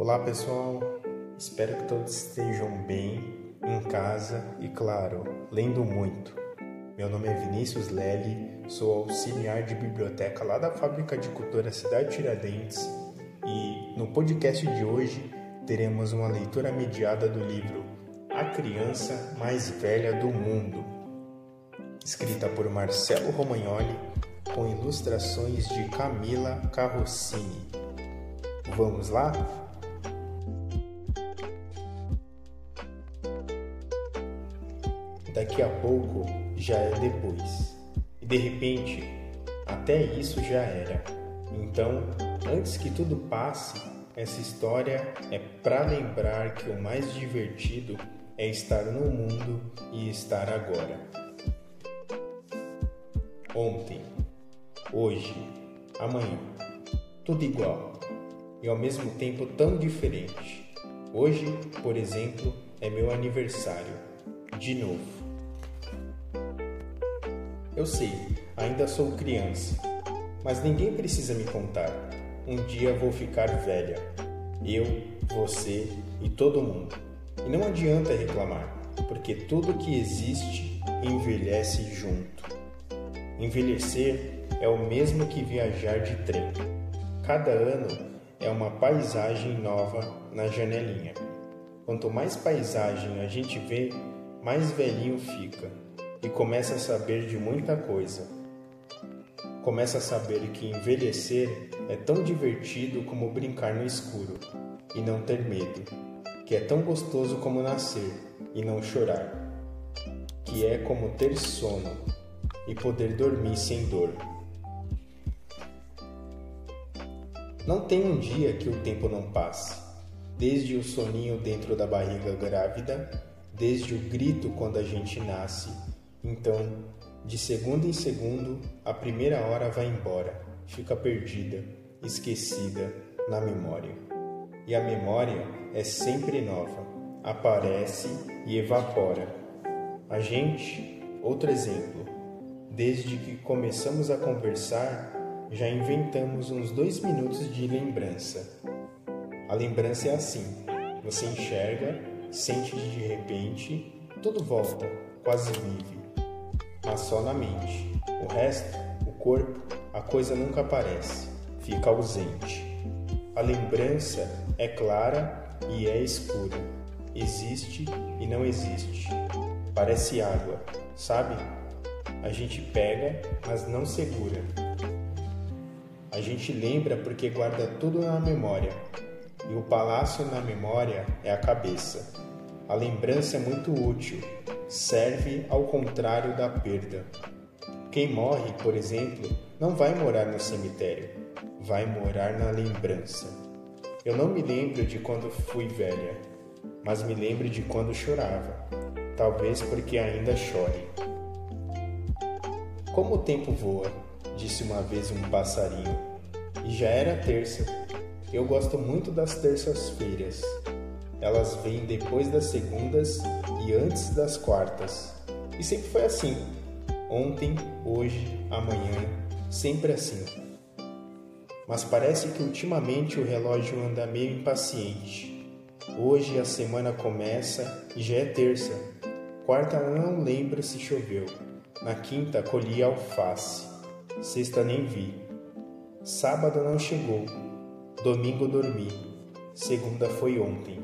Olá pessoal, espero que todos estejam bem em casa e, claro, lendo muito. Meu nome é Vinícius Lely, sou auxiliar de biblioteca lá da Fábrica de Cultura Cidade Tiradentes e no podcast de hoje teremos uma leitura mediada do livro A Criança Mais Velha do Mundo, escrita por Marcelo Romagnoli com ilustrações de Camila Carrossini. Vamos lá? Daqui a pouco já é depois. E de repente, até isso já era. Então, antes que tudo passe, essa história é para lembrar que o mais divertido é estar no mundo e estar agora. Ontem, hoje, amanhã, tudo igual e ao mesmo tempo tão diferente. Hoje, por exemplo, é meu aniversário, de novo. Eu sei, ainda sou criança, mas ninguém precisa me contar. Um dia vou ficar velha. Eu, você e todo mundo. E não adianta reclamar, porque tudo que existe envelhece junto. Envelhecer é o mesmo que viajar de trem. Cada ano é uma paisagem nova na janelinha. Quanto mais paisagem a gente vê, mais velhinho fica e começa a saber de muita coisa. Começa a saber que envelhecer é tão divertido como brincar no escuro e não ter medo, que é tão gostoso como nascer e não chorar, que é como ter sono e poder dormir sem dor. Não tem um dia que o tempo não passe, desde o soninho dentro da barriga grávida, desde o grito quando a gente nasce então, de segundo em segundo, a primeira hora vai embora, fica perdida, esquecida na memória. E a memória é sempre nova, aparece e evapora. A gente, outro exemplo, desde que começamos a conversar, já inventamos uns dois minutos de lembrança. A lembrança é assim: você enxerga, sente de repente, tudo volta, quase vive mas só na mente. O resto, o corpo, a coisa nunca aparece, fica ausente. A lembrança é clara e é escura. Existe e não existe. Parece água, sabe? A gente pega, mas não segura. A gente lembra porque guarda tudo na memória. E o palácio na memória é a cabeça. A lembrança é muito útil, serve ao contrário da perda. Quem morre, por exemplo, não vai morar no cemitério, vai morar na lembrança. Eu não me lembro de quando fui velha, mas me lembro de quando chorava, talvez porque ainda chore. Como o tempo voa, disse uma vez um passarinho, e já era terça. Eu gosto muito das terças-feiras. Elas vêm depois das segundas e antes das quartas. E sempre foi assim. Ontem, hoje, amanhã, sempre assim. Mas parece que ultimamente o relógio anda meio impaciente. Hoje a semana começa e já é terça. Quarta não lembro se choveu. Na quinta colhi alface. Sexta nem vi. Sábado não chegou. Domingo dormi. Segunda foi ontem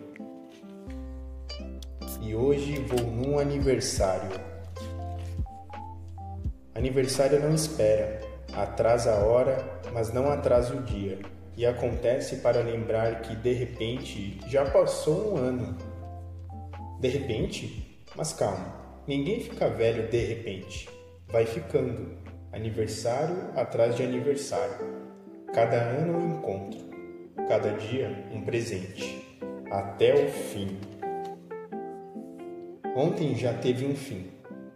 e hoje vou num aniversário. Aniversário não espera, atrasa a hora, mas não atrasa o dia, e acontece para lembrar que de repente já passou um ano. De repente? Mas calma, ninguém fica velho de repente, vai ficando, aniversário atrás de aniversário, cada ano um encontro, cada dia um presente, até o fim. Ontem já teve um fim,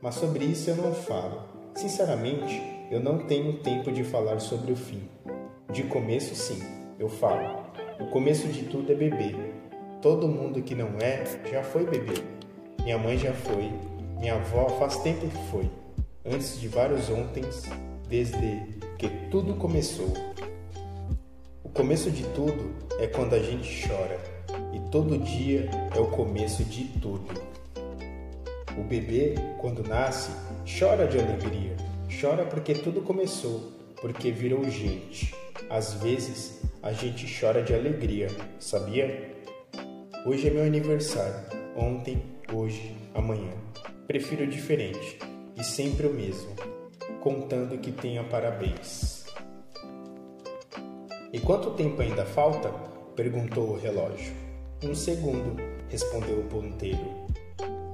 mas sobre isso eu não falo. Sinceramente, eu não tenho tempo de falar sobre o fim. De começo, sim, eu falo. O começo de tudo é beber. Todo mundo que não é já foi beber. Minha mãe já foi, minha avó faz tempo que foi, antes de vários ontens, desde que tudo começou. O começo de tudo é quando a gente chora, e todo dia é o começo de tudo. O bebê, quando nasce, chora de alegria, chora porque tudo começou, porque virou gente. Às vezes, a gente chora de alegria, sabia? Hoje é meu aniversário. Ontem, hoje, amanhã. Prefiro diferente e sempre o mesmo, contando que tenha parabéns. E quanto tempo ainda falta? perguntou o relógio. Um segundo, respondeu o ponteiro.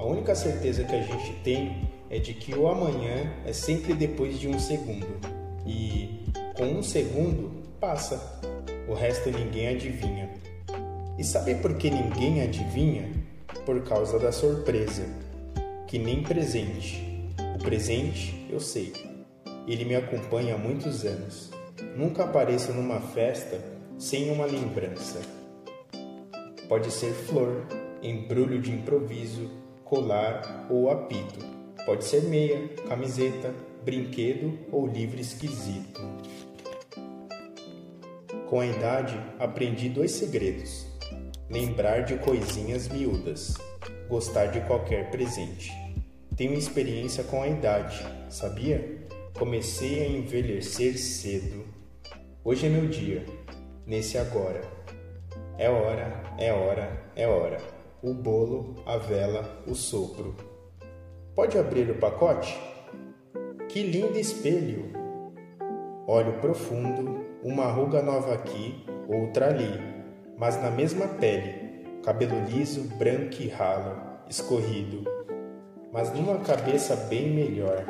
A única certeza que a gente tem é de que o amanhã é sempre depois de um segundo. E com um segundo passa. O resto ninguém adivinha. E sabe por que ninguém adivinha? Por causa da surpresa. Que nem presente. O presente eu sei. Ele me acompanha há muitos anos. Nunca apareço numa festa sem uma lembrança. Pode ser flor, embrulho de improviso, colar ou apito. Pode ser meia, camiseta, brinquedo ou livro esquisito. Com a idade, aprendi dois segredos: lembrar de coisinhas miúdas, gostar de qualquer presente. Tenho experiência com a idade, sabia? Comecei a envelhecer cedo. Hoje é meu dia, nesse agora. É hora, é hora, é hora. O bolo, a vela, o sopro. Pode abrir o pacote? Que lindo espelho! Olho profundo, uma ruga nova aqui, outra ali, mas na mesma pele, cabelo liso, branco e ralo, escorrido, mas numa cabeça bem melhor.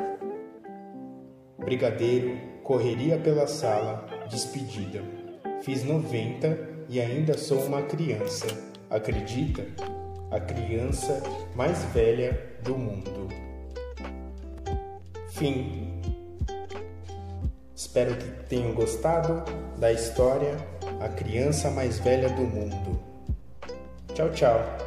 Brigadeiro, correria pela sala, despedida. Fiz 90 e ainda sou uma criança. Acredita? A criança mais velha do mundo. Fim. Espero que tenham gostado da história A Criança Mais Velha do Mundo. Tchau, tchau.